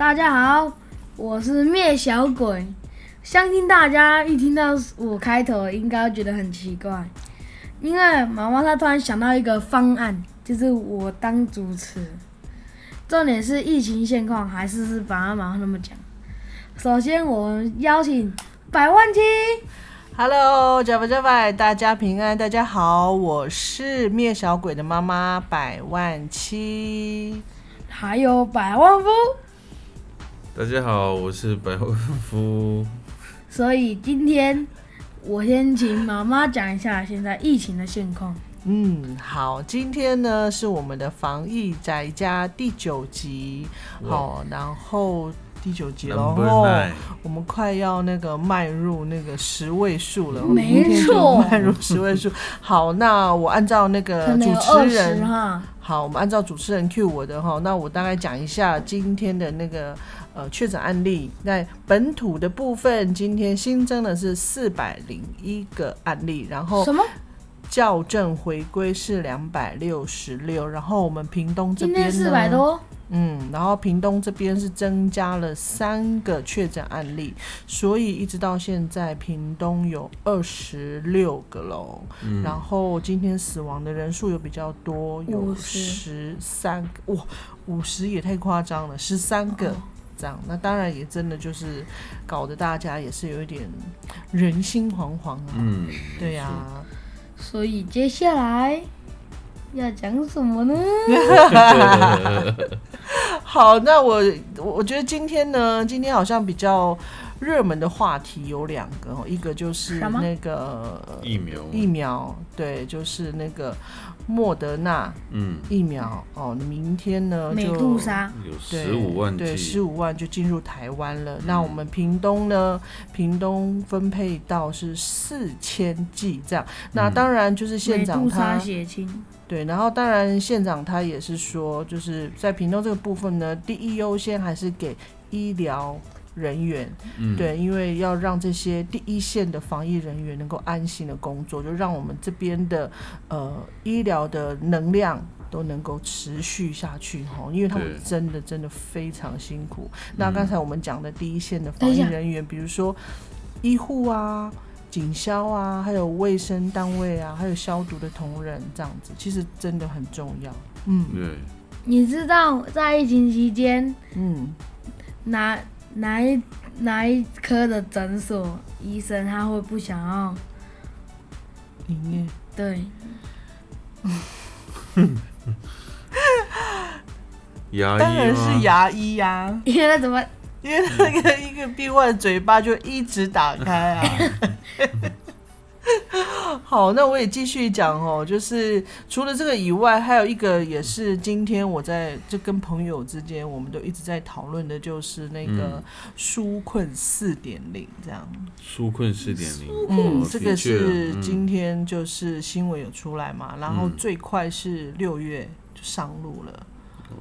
大家好，我是灭小鬼。相信大家一听到我开头，应该觉得很奇怪，因为妈妈她突然想到一个方案，就是我当主持。重点是疫情现况，还是是爸爸妈妈那么讲。首先，我们邀请百万七。Hello，加不加百，大家平安，大家好，我是灭小鬼的妈妈百万七。还有百万夫，大家好，我是百万夫。所以今天我先请妈妈讲一下现在疫情的现况。嗯，好，今天呢是我们的防疫宅家第九集，好，然后第九集了哦我们快要那个迈入那个十位数了，没错迈入十位数。好，那我按照那个主持人哈，好，我们按照主持人 Q 我的哈，那我大概讲一下今天的那个呃确诊案例。在本土的部分，今天新增的是四百零一个案例，然后什么？校正回归是两百六十六，然后我们屏东这边呢，今天四百多，嗯，然后屏东这边是增加了三个确诊案例，所以一直到现在屏东有二十六个喽。嗯然后今天死亡的人数有比较多，有50十三个，哇，五十也太夸张了，十三个。哦这样，那当然也真的就是搞得大家也是有一点人心惶惶啊。嗯，对呀、所以接下来要讲什么呢？好，那我我我觉得今天呢，今天好像比较热门的话题有两个哦，一个就是那个疫苗，疫苗，对，就是那个莫德纳嗯，疫苗哦，明天呢美就杜莎，有对十五万对，剂十，五万就进入台湾了。那我们屏东呢？屏东分配到是四千剂这样。那嗯当然就是县美杜长他、莎血清，对，然后当然县长他也是说，就是在屏东这个部分呢，第一优先还是给医疗。人员嗯，对，因为要让这些第一线的防疫人员能够安心的工作，就让我们这边的呃医疗的能量都能够持续下去哈，因为他们真的真的非常辛苦。那嗯刚才我们讲的第一线的防疫人员，比如说医护啊、警消啊，还有卫生单位啊，还有消毒的同仁这样子，其实真的很重要。嗯。对，你知道在疫情期间嗯，哪哪一哪一科的诊所医生他会不想要？营业对，牙医当然是牙医呀、因为他怎么？因为那个一个病患嘴巴就一直打开啊。好，那我也继续讲哦，就是除了这个以外，还有一个也是今天我在就跟朋友之间，我们都一直在讨论的，就是那个嗯。纾困四点零这样。纾困四点零，嗯哦，这个是嗯。今天就是新闻有出来嘛，然后嗯最快是六月就上路了。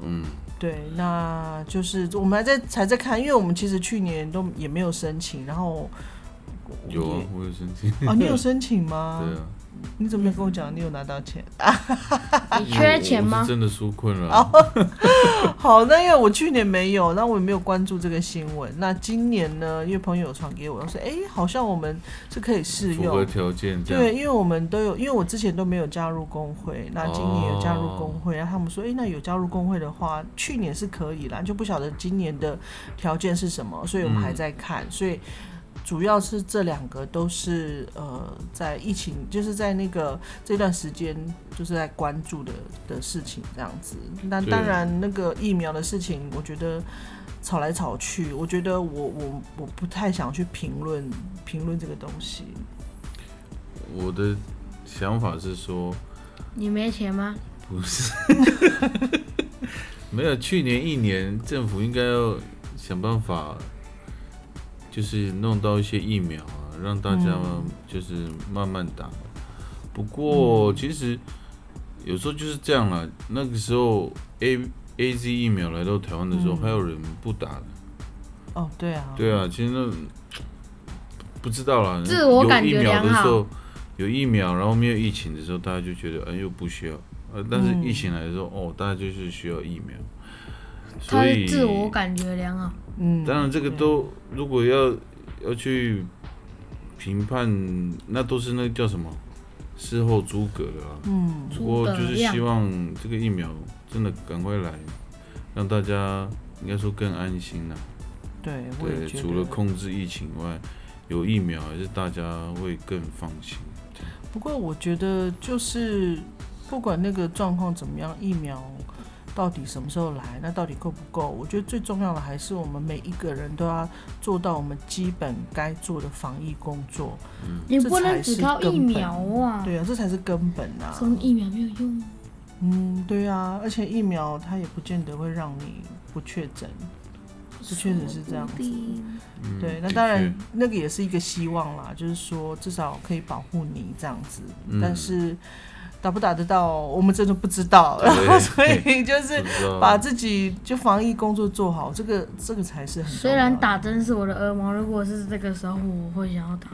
嗯，对，那就是我们还在才在看，因为我们其实去年都也没有申请，然后有啊，我有申请，哦，你有申请吗？对啊，你怎么没有跟我讲你有拿到钱？你缺钱吗？真的纾困了，哦 好，那因为我去年没有，那我也没有关注这个新闻。那今年呢，因为朋友有传给我，我说哎，好像我们是可以适符合用。条件对，因为我们都有，因为我之前都没有加入工会，那今年有加入工会，然后他们说，哎，那有加入工会的话，去年是可以啦，就不晓得今年的条件是什么，所以我们还嗯在看，所以主要是这两个都是呃，在疫情就是在那个这段时间就是在关注的的事情这样子。那当然，那个疫苗的事情，我觉得吵来吵去，我觉得我我我不太想去评论评论这个东西。我的想法是说，你没钱吗？不是，没有，去年一年政府应该要想办法，就是弄到一些疫苗啊，让大家嗯就是慢慢打。不过其实有时候就是这样啦，那个时候 A A Z 疫苗来到台湾的时候，嗯还有人不打的。哦，对啊，对啊，其实那不知道啦。自我感觉有疫苗的良好时候，有疫苗，然后没有疫情的时候，大家就觉得哎又不需要。呃，但是嗯疫情来的时候，哦，大家就是需要疫苗。所以自我感觉良好。嗯，当然这个都如果要要去评判，那都是那个叫什么事后诸葛了啊。嗯不过就是希望这个疫苗真的赶快来，让大家应该说更安心了。对，除了控制疫情外，有疫苗还是大家会更放心。不过我觉得就是不管那个状况怎么样，疫苗到底什么时候来，那到底够不够？我觉得最重要的还是我们每一个人都要做到我们基本该做的防疫工作。你这才是不能只靠根本疫苗啊，对啊，这才是根本啊。什么疫苗没有用，嗯，对啊，而且疫苗它也不见得会让你不确诊。这确实是这样子嗯对，那当然那个也是一个希望啦，就是说至少可以保护你这样子。嗯但是打不打得到，我们真的不知道。然后所以就是把自己就防疫工作做好，这个这个才是很。虽然打针是我的噩梦，如果是这个时候，我会想要打。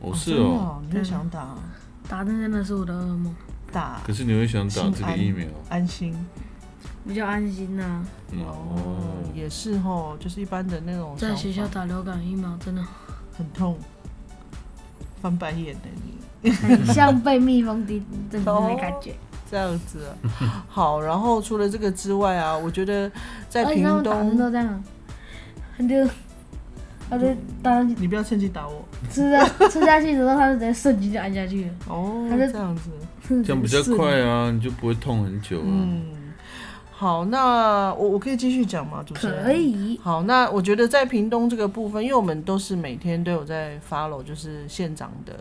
哦是哦，你会想打？打针真的是我的噩梦，打可是你会想打这个疫苗？安心。比较安心呐、哦？也是吼，就是一般的那种在学校打流感疫苗真的很痛，翻白眼的你。很 像被蜜蜂叮真的那感觉。这样子啊，好，然后除了这个之外啊，我觉得在屏他们打针东，都这样，他就他就打你不要趁机打我吃啊吃下去之后，他就直接瞬间就按下去了，哦，他就这样子，这样比较快啊，你就不会痛很久啊。嗯，好，那我我可以继续讲吗？主持人可。以。好，那我觉得在屏东这个部分，因为我们都是每天都有在 follow，就是县长的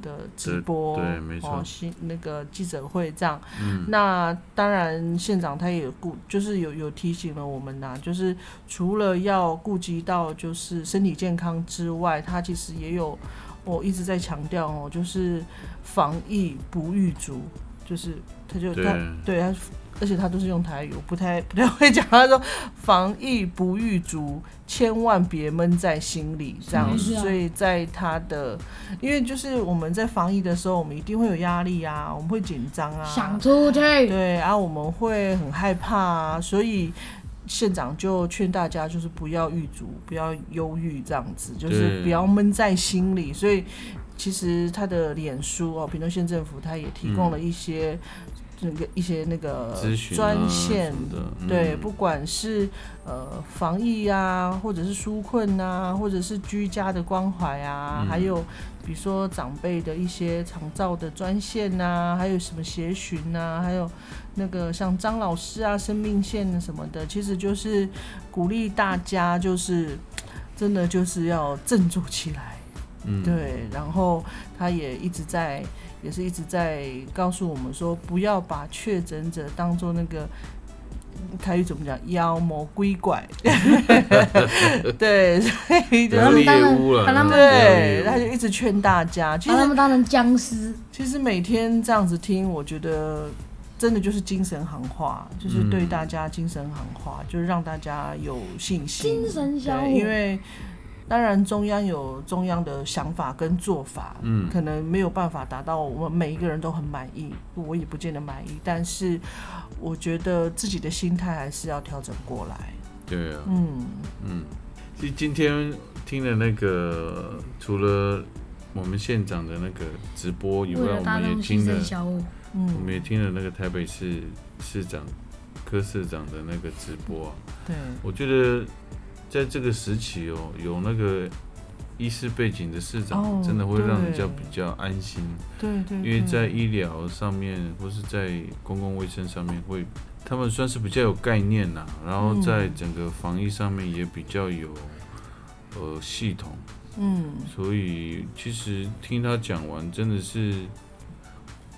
的直播，对对没错哦，新那个记者会这样。嗯，那当然，县长他也有顾，就是有有提醒了我们呐、就是除了要顾及到就是身体健康之外，他其实也有我一直在强调哦，就是防疫不预足，就是他就对他对他，而且他都是用台语，我不太不太会讲。他说防疫不预足，千万别闷在心里，这样子。所以在他的，因为就是我们在防疫的时候，我们一定会有压力啊，我们会紧张啊，想出去，对，然、后我们会很害怕啊，所以县长就劝大家就是不要郁卒，不要忧郁，这样子，就是不要闷在心里。所以其实他的脸书哦，屏东县政府他也提供了一些。那个一些那个专线对，不管是呃防疫啊，或者是纾困啊，或者是居家的关怀啊，嗯还有比如说长辈的一些长照的专线呐、还有什么协寻呐，还有那个像张老师啊、生命线什么的，其实就是鼓励大家，就是真的就是要振作起来。嗯，对，然后他也一直在，也是一直在告诉我们说，不要把确诊者当做那个台语怎么讲妖魔鬼怪。对，所以他们对，他就一直劝大家，其实他们当成僵尸。其实每天这样子听，我觉得真的就是精神行话，就是对大家精神行话，就是让大家有信心。精神小伙对，因为当然中央有中央的想法跟做法，嗯。可能没有办法达到我们每一个人都很满意，我也不见得满意，但是我觉得自己的心态还是要调整过来。对啊，嗯，嗯，其实今天听了那个，除了我们县长的那个直播以外，我们也听了我，们嗯，也听了那个台北市市长柯市长的那个直播啊。对，我觉得在这个时期哦，有那个医师背景的市长，哦真的会让人家比较安心，对对，因为在医疗上面或是在公共卫生上面会。他们算是比较有概念呐，然后在整个防疫上面也比较有呃系统，嗯。所以其实听他讲完，真的是，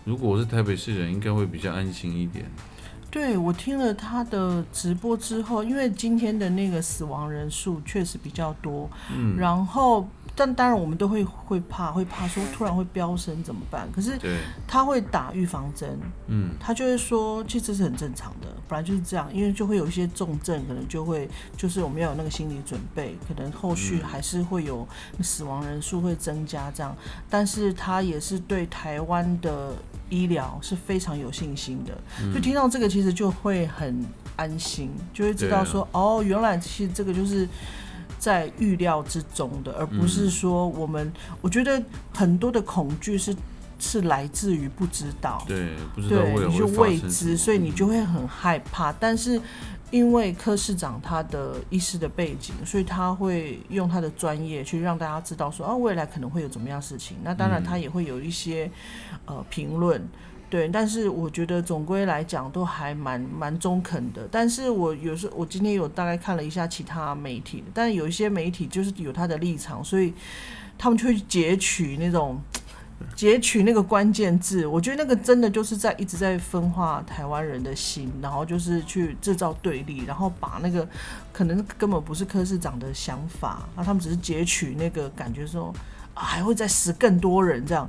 如果我是台北市人，应该会比较安心一点。对我听了他的直播之后，因为今天的那个死亡人数确实比较多，嗯，然后但当然我们都会会怕，会怕说突然会飙升怎么办？可是对，他会打预防针，嗯，他就会说，其实这是很正常的，本来就是这样，因为就会有一些重症，可能就会就是我们要有那个心理准备，可能后续嗯。还是会有死亡人数会增加这样，但是他也是对台湾的医疗是非常有信心的，就听到这个其实就会很安心，就会知道说，哦，原来其实这个就是在预料之中的，而不是说我们，我觉得很多的恐惧是是来自于不知道，对，不知道你就未知，所以你就会很害怕。但是因为柯市长他的医师的背景，所以他会用他的专业去让大家知道说，啊，未来可能会有怎么样事情。那当然，他也会有一些呃评论。对，但是我觉得总归来讲都还蛮蛮中肯的。但是我有时候我今天有大概看了一下其他媒体，但有一些媒体就是有他的立场，所以他们就会截取那种截取那个关键字，我觉得那个真的就是在一直在分化台湾人的心，然后就是去制造对立，然后把那个可能根本不是柯市长的想法，那他们只是截取那个感觉说啊还会再死更多人这样。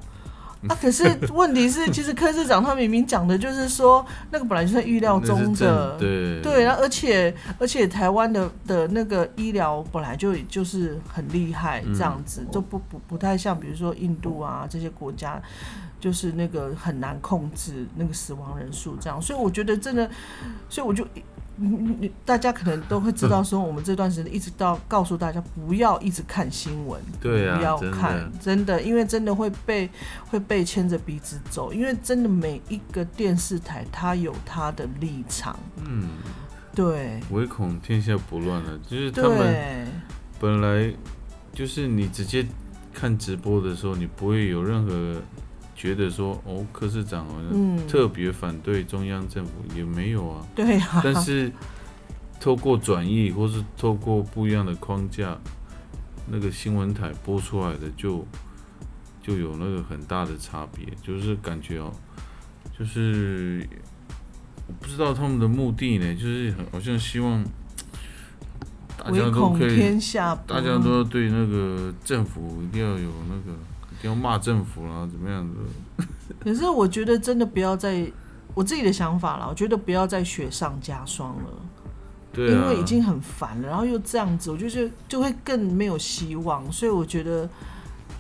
啊！可是问题是，其实柯市长他明明讲的就是说，那个本来就在预料中的，正对对，而且而且台湾的的那个医疗本来就就是很厉害，嗯这样子、就不不不太像比如说印度啊这些国家，就是那个很难控制那个死亡人数这样，所以我觉得真的，所以我就。大家可能都会知道，说我们这段时间一直到告诉大家不要一直看新闻，对啊不要看，真的，因为真的会被会被牵着鼻子走，因为真的每一个电视台它有它的立场，嗯，对。唯恐天下不乱了，就是他们对，本来就是你直接看直播的时候，你不会有任何觉得说哦，柯市长好像嗯，特别反对中央政府，也没有啊。对啊，但是透过转译或是透过不一样的框架，那个新闻台播出来的就就有那个很大的差别，就是感觉哦，就是我不知道他们的目的呢，就是好像希望大家都可以，天下大家都要对那个政府一定要有那个。要骂政府啦，怎么样子？可是我觉得真的不要再我自己的想法啦，我觉得不要再雪上加霜了。对啊，因为已经很烦了，然后又这样子，我就是就会更没有希望，所以我觉得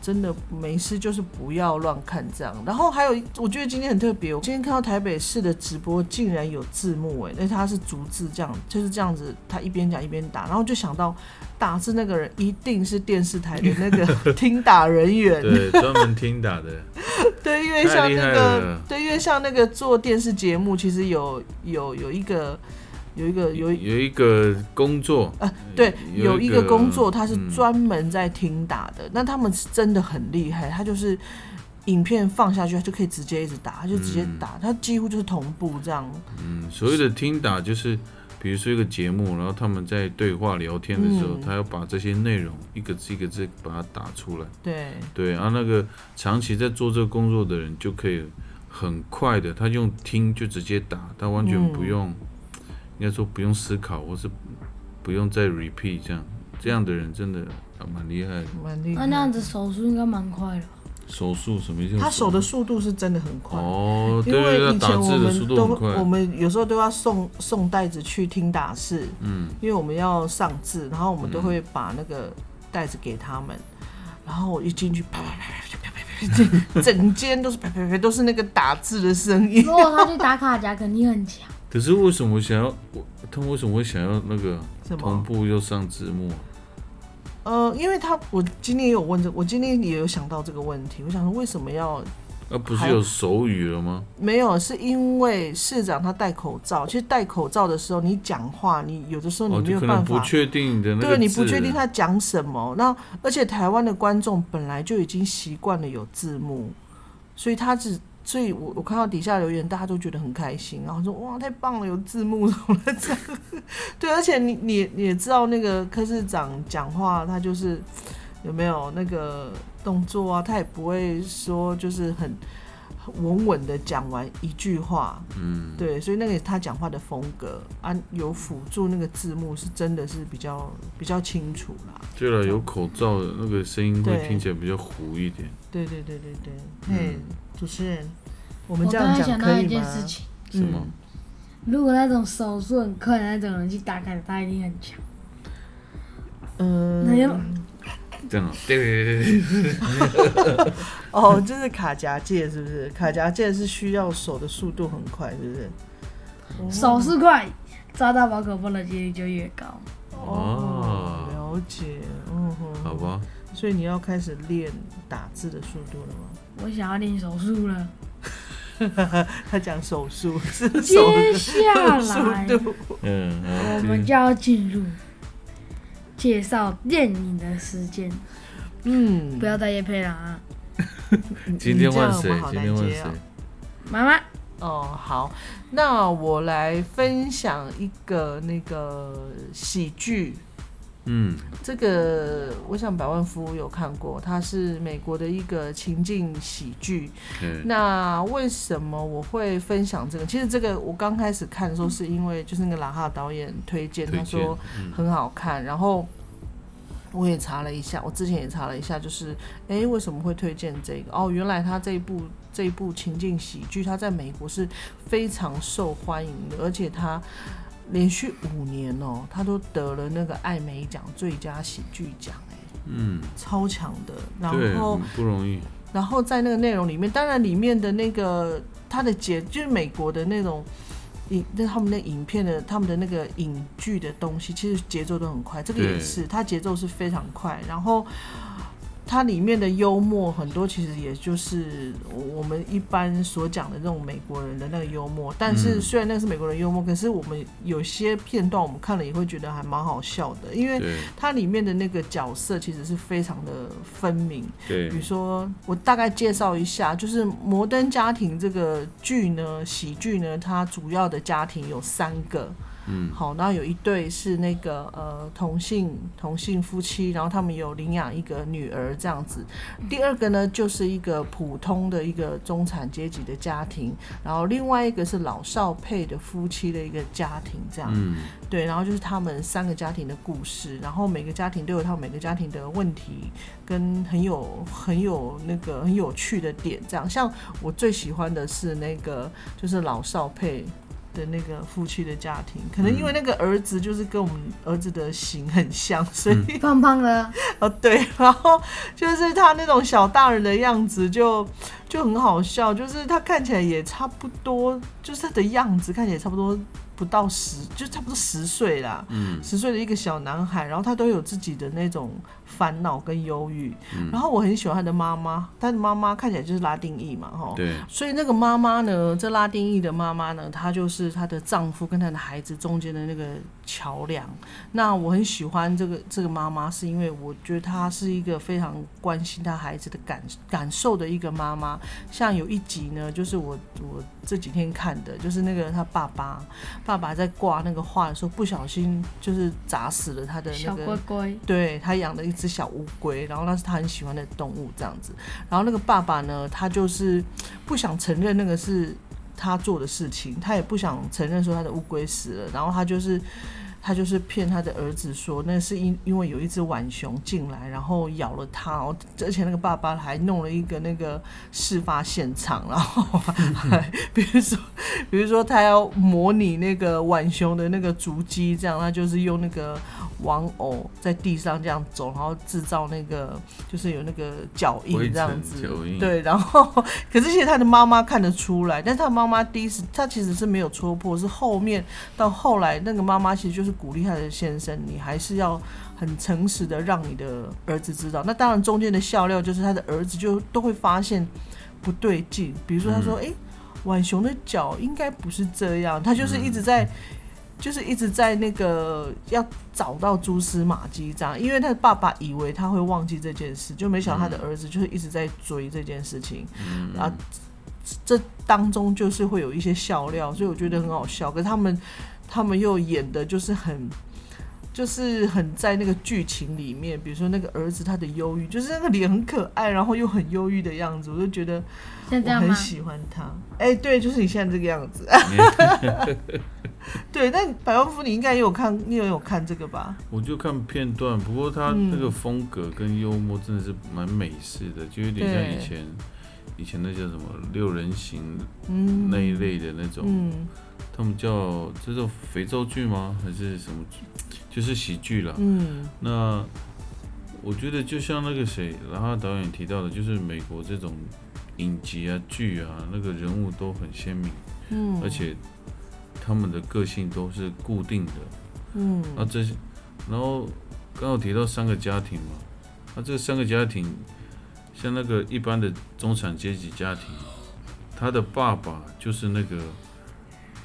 真的没事，就是不要乱看这样。然后还有，我觉得今天很特别，我今天看到台北市的直播竟然有字幕哎，而且他是逐字这样，就是这样子，他一边讲一边打，然后就想到打字那个人一定是电视台的那个 听打人员，对专门听打的，对，因为像那个，对，因为像那个做电视节目，其实有有有一个有一个有一有一个工作，啊，对，有一个工作，他是嗯专门在听打的。那他们是真的很厉害，他就是影片放下去，他就可以直接一直打，他就直接打，他几乎就是同步这样。嗯，所谓的听打就是，比如说一个节目，然后他们在对话聊天的时候，嗯他要把这些内容一个字一个字把它打出来。对，对，啊那个长期在做这个工作的人就可以很快的，他用听就直接打，他完全不用，应该说不用思考或是不用再 repeat 这样这样的人真的蛮厉害的。蛮厉害。那那样子手速应该蛮快的。手速什么意思？他手的速度是真的很快。哦因为以前我们都我们有时候都要送送袋子去听打字嗯。因为我们要上字然后我们都会把那个袋子给他们。然后我一进去啪啪啪啪啪啪啪整间都是啪啪啪都是那个打字的声音如果他去打卡夹肯定很强可是为什么想要我？他们为什么会想要那个什同？步又上字幕啊？呃，因为他我今天也有问这，我今天也有想到这个问题，我想说为什么要那、不是有手语了吗？没有？是因为市长他戴口罩，其实戴口罩的时候，你讲话，你有的时候你哦，就没有办法。可能不确定你的那个对，你不字确定他讲什么，那而且台湾的观众本来就已经习惯了有字幕，所以他只，所以我我看到底下留言，大家都觉得很开心，然后说哇太棒了，有字幕什么的这样？对，而且你你你也知道那个科市长讲话，他就是有没有那个动作啊，他也不会说就是很稳稳的讲完一句话，嗯，对，所以那个他讲话的风格啊，有辅助那个字幕是真的是比较比较清楚啦。对了，有口罩的那个声音会听起来比较糊一点。对对对对对，主持人，我们这样讲可以吗？件事情，什么？嗯如果那种手速很快的那种人去打卡，他一定很强。嗯，那要这样啊？对对对对对，哦，就是卡夹戒是不是？卡夹戒是需要手的速度很快，是不是？手势快，抓到宝可梦的几率就越高。哦，了解，嗯哼，好吧，所以你要开始练打字的速度了吗？我想要练手速了。他讲手速是手接下来速度，嗯，我们就要进入介绍电影的时间，嗯，不要再夜配了啊！今天换谁今天换谁？妈妈，哦，好，那我来分享一个那个喜剧。嗯，这个我想百万富翁有看过，它是美国的一个情境喜剧。对，那为什么我会分享这个？其实这个我刚开始看的时候，是因为就是那个拉哈导演推荐，推荐他说，嗯，很好看，然后我也查了一下，我之前也查了一下，就是诶，为什么会推荐这个？哦，原来他这一部这一部情境喜剧，它在美国是非常受欢迎的，而且它连续五年哦，他都得了那个艾美奖最佳喜剧奖，哎，嗯，超强的。然，后不容易，然后在那个内容里面，当然里面的那个他的节就是美国的那种影，那他们的影片的他们的那个影剧的东西，其实节奏都很快。这个也是，它节奏是非常快。然后它里面的幽默很多，其实也就是我们一般所讲的那种美国人的那个幽默。但是嗯虽然那是美国人幽默，可是我们有些片段我们看了也会觉得还蛮好笑的，因为它里面的那个角色其实是非常的分明。对比如说，我大概介绍一下，就是《摩登家庭》这个剧呢，喜剧呢，它主要的家庭有三个。嗯，好，然后有一对是那个呃同性同性夫妻，然后他们有领养一个女儿这样子。第二个呢，就是一个普通的一个中产阶级的家庭，然后另外一个是老少配的夫妻的一个家庭这样。嗯，对，然后就是他们三个家庭的故事，然后每个家庭都有他们每个家庭的问题，跟很有很有那个很有趣的点。这样，像我最喜欢的是那个就是老少配的那个夫妻的家庭，可能因为那个儿子就是跟我们儿子的型很像，所以、胖胖的，哦对，然后就是他那种小大人的样子就就很好笑，就是他看起来也差不多，就是他的样子看起来差不多不到十，就差不多十岁啦。嗯，十岁的一个小男孩，然后他都有自己的那种烦恼跟忧郁。嗯然后我很喜欢他的妈妈，他的妈妈看起来就是拉丁裔嘛，哈。对，所以那个妈妈呢，这拉丁裔的妈妈呢，她就是她的丈夫跟她的孩子中间的那个桥梁。那我很喜欢这个这个妈妈，是因为我觉得她是一个非常关心她孩子的感感受的一个妈妈。像有一集呢，就是我我这几天看的，就是那个他爸爸，爸爸在挂那个画的时候，不小心就是砸死了他的那小个龟龟，对他养的一只是小乌龟，然后那是他很喜欢的动物这样子。然后那个爸爸呢，他就是不想承认那个是他做的事情，他也不想承认说他的乌龟死了，然后他就是。他就是骗他的儿子说，那是因因为有一只浣熊进来，然后咬了他，哦，而且那个爸爸还弄了一个那个事发现场，然后还比如说，比如说他要模拟那个浣熊的那个足迹，这样他就是用那个玩偶在地上这样走，然后制造那个就是有那个脚印这样子。对，然后可是其实他的妈妈看得出来，但是他妈妈第一次他其实是没有戳破，是后面到后来那个妈妈其实就是鼓励他的先生，你还是要很诚实的让你的儿子知道。那当然中间的笑料就是他的儿子就都会发现不对劲，比如说他说，诶，浣熊的脚应该不是这样，他就是一直在。就是一直在那个要找到蛛丝马迹这样，因为他的爸爸以为他会忘记这件事，就没想到他的儿子就是一直在追这件事情，嗯，啊，这当中就是会有一些笑料，所以我觉得很好笑。可是他们他们又演的就是很。就是很在那个剧情里面，比如说那个儿子他的忧郁，就是那个脸很可爱，然后又很忧郁的样子，我就觉得我很像这样吗？喜欢他。哎、对，就是你现在这个样子。对，但百万夫你应该也有看，你也有看这个吧？我就看片段，不过他嗯那个风格跟幽默真的是蛮美式的，就有点像以前以前那叫什么六人行嗯，那一类的那种，嗯，他们叫这种肥皂剧吗？还是什么剧？就是喜剧啦。嗯那我觉得就像那个谁，然后导演提到的，就是美国这种影集啊、剧啊，那个人物都很鲜明，嗯，而且他们的个性都是固定的。嗯那这些，然后刚好提到三个家庭嘛，那这三个家庭，像那个一般的中产阶级家庭，他的爸爸就是那个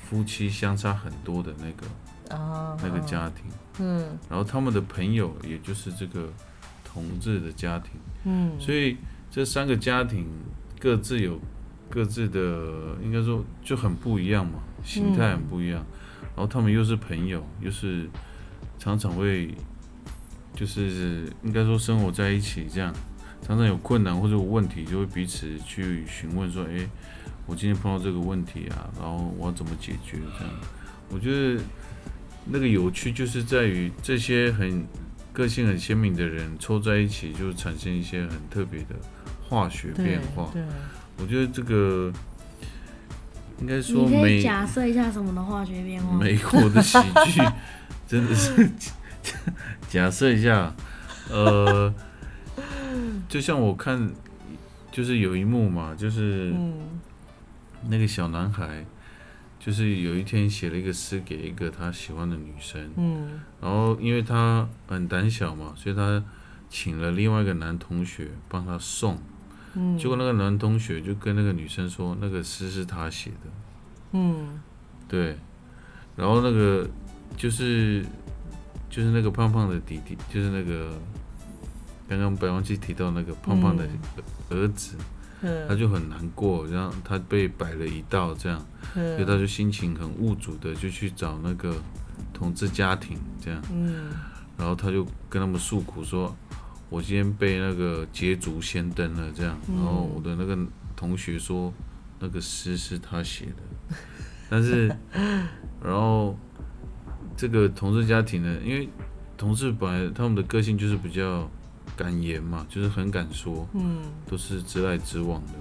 夫妻相差很多的那个啊那个家庭，嗯然后他们的朋友也就是这个同志的家庭，嗯，所以这三个家庭各自有各自的，应该说就很不一样嘛，心态很不一样。然后他们又是朋友，又是常常会，就是应该说生活在一起，这样常常有困难或者有问题，就会彼此去询问说：“诶，我今天碰到这个问题啊，然后我要怎么解决？”这样，我觉得那个有趣就是在于这些很个性很鲜明的人凑在一起，就产生一些很特别的化学变化。对，我觉得这个应该说你可以美假设一下什么的化学变化？美国的喜剧真 的是假设一下，呃，就像我看，就是有一幕嘛，就是嗯。那个小男孩，就是有一天写了一个诗给一个他喜欢的女生，嗯。然后因为他很胆小嘛，所以他请了另外一个男同学帮他送。嗯，结果那个男同学就跟那个女生说，那个诗是他写的，嗯。对，然后那个就是就是那个胖胖的弟弟，就是那个刚刚白忘记提到那个胖胖的儿子，他嗯就很难过，然后他被摆了一道这样，所以他嗯就心情很无助的就去找那个同志家庭这样，嗯。然后他就跟他们诉苦说，我今天被那个捷足先登了这样，然后我的那个同学说那个诗是他写的，但是 然后这个同志家庭呢，因为同志本来他们的个性就是比较敢言嘛，就是很敢说，嗯。都是直来直往的，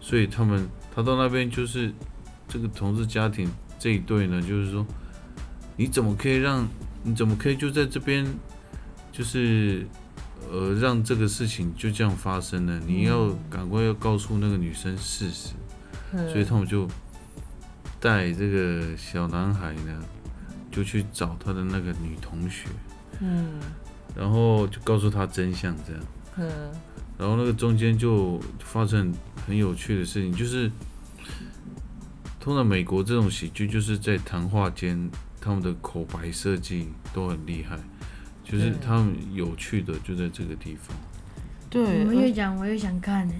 所以他们他到那边就是这个同志家庭这一对呢，就是说你怎么可以让你怎么可以就在这边就是呃让这个事情就这样发生呢？你要赶快要告诉那个女生事实，嗯，所以他们就带这个小男孩呢，就去找他的那个女同学，嗯然后就告诉他真相这样。嗯然后那个中间就发生很有趣的事情，就是通常美国这种喜剧就是在谈话间，他们的口白设计都很厉害，就是他们有趣的就在这个地方，对，我们越讲我越想看呢。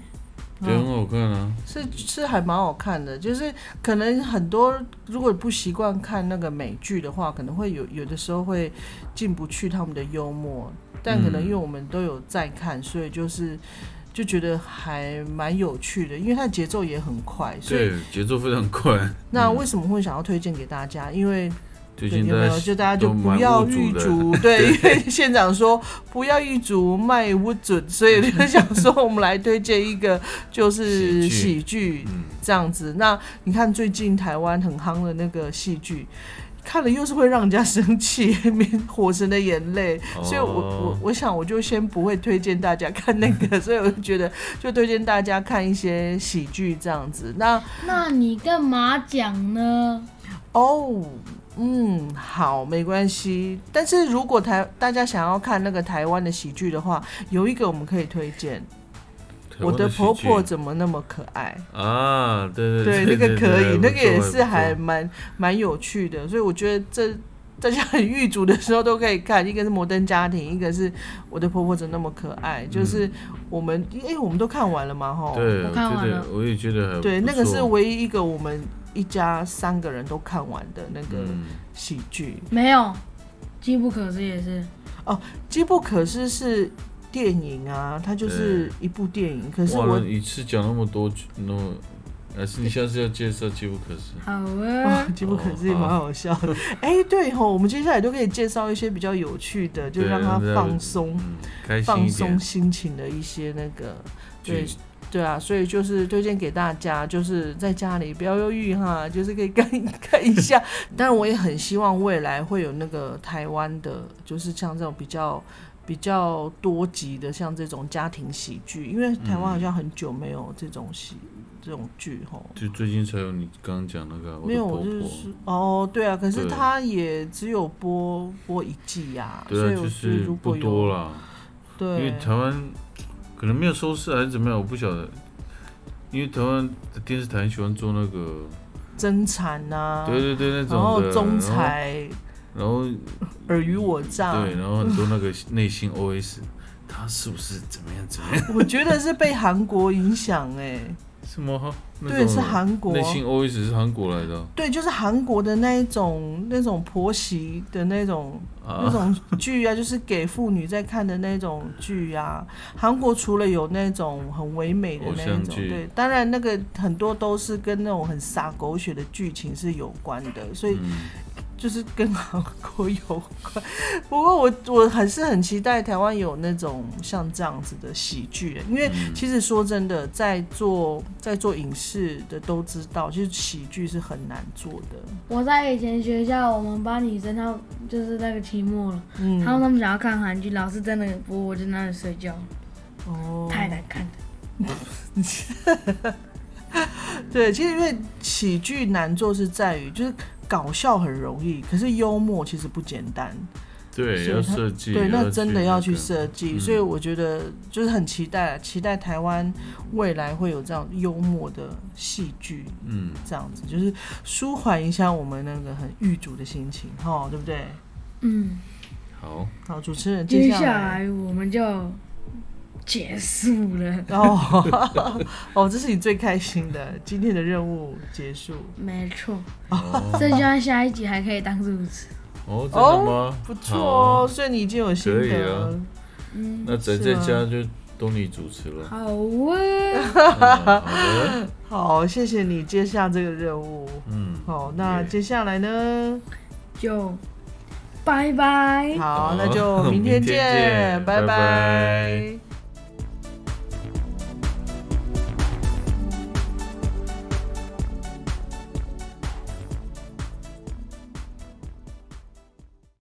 对，很好看啊。是是还蛮好看的，就是可能很多如果不习惯看那个美剧的话，可能会有有的时候会进不去他们的幽默，但可能因为我们都有在看，所以就是就觉得还蛮有趣的，因为它的节奏也很快，所以对，节奏非常快。嗯那为什么会想要推荐给大家？因为最对有没有就大家就不要无助的预足，对，因为县长说不要预足卖不准，所以就想 说我们来推荐一个就是喜剧这样子。那你看最近台湾很夯的那个戏剧。看了又是会让人家生气，火神的眼泪，所以我我哦我想我就先不会推荐大家看那个，所以我就觉得就推荐大家看一些喜剧这样子。那那你干嘛讲呢？哦，嗯，好，没关系。但是如果台大家想要看那个台湾的喜剧的话，有一个我们可以推荐，我的婆婆怎么那么可爱？啊，对对，对那个可以，那个也是还蛮蛮有趣的，所以我觉得这。大家很狱足的时候都可以看，一个是《摩登家庭》，一个是我的婆婆怎么那么可爱。就是我们，因为我们都看完了嘛，哈。对，我看完了我也觉得还对，那个是唯一一个我们一家三个人都看完的那个嗯喜剧。没有，机不可失也是。哦机不可失是电影啊，它就是一部电影。可是，我一次讲那么多，那么还是你下次要介绍《机不可失》？好啊，，机不可失也蛮好笑的。哎、对吼，我们接下来都可以介绍一些比较有趣的，就让他放松、嗯，放松。心情的一些那个。对剧对啊，所以就是推荐给大家，就是在家里不要忧郁哈，就是可以看一看一下。当然，我也很希望未来会有那个台湾的，就是像这种比较比较多集的，像这种家庭喜剧，因为台湾好像很久没有这种喜、这种剧吼。就最近才有你刚刚讲那个没有，的婆婆，就是哦，对啊，可是对它也只有播播一季呀、对啊，所以我是如果有多啦，因为，台湾 可能没有收视还是怎么样，我不晓得。因为台湾的电视台很喜欢做那个，争产呐、对对对，那种然，后总然后裁然后尔虞我诈，对，然后很多那个内心 OS，他是不是怎么样怎么样？我觉得是被韩国影响哎、什么？对，是韩国。内心 OS 是韩国来的。哦对，就是韩国的那一种那种婆媳的那种那啊，种剧啊，就是给妇女在看的那种剧啊。韩国除了有那种很唯美的那一种，对，当然那个很多都是跟那种很洒狗血的剧情是有关的，所以嗯，就是跟韩国有关。不过我我还是很期待台湾有那种像这样子的喜剧，因为嗯其实说真的，在做在做影视的都知道，其实喜剧是很难做的。我在以前学校，我们班女生她就是那个期末了，嗯，他们他们想要看韩剧，老师在那里播，我就在那里睡觉，哦，太难看了。对，其实因为喜剧难做是在于，就是搞笑很容易，可是幽默其实不简单。对，要所以设计，对，那真的要去设计，嗯。所以我觉得就是很期待，期待台湾未来会有这样幽默的戏剧，嗯，这样子就是舒缓一下我们那个很郁卒的心情，哈，对不对？嗯，好，好，主持人接下下来我们就结束了。哦 哦，这是你最开心的，今天的任务结束，没错，哦，这希望下一集还可以当主持。哦，真的吗？不错哦，所以你已经有心可以得啊，嗯，那在家就都你主持了。好啊，嗯好 谢谢你接下这个任务。嗯，好，那接下来呢？就拜拜。好，那就明天见，拜拜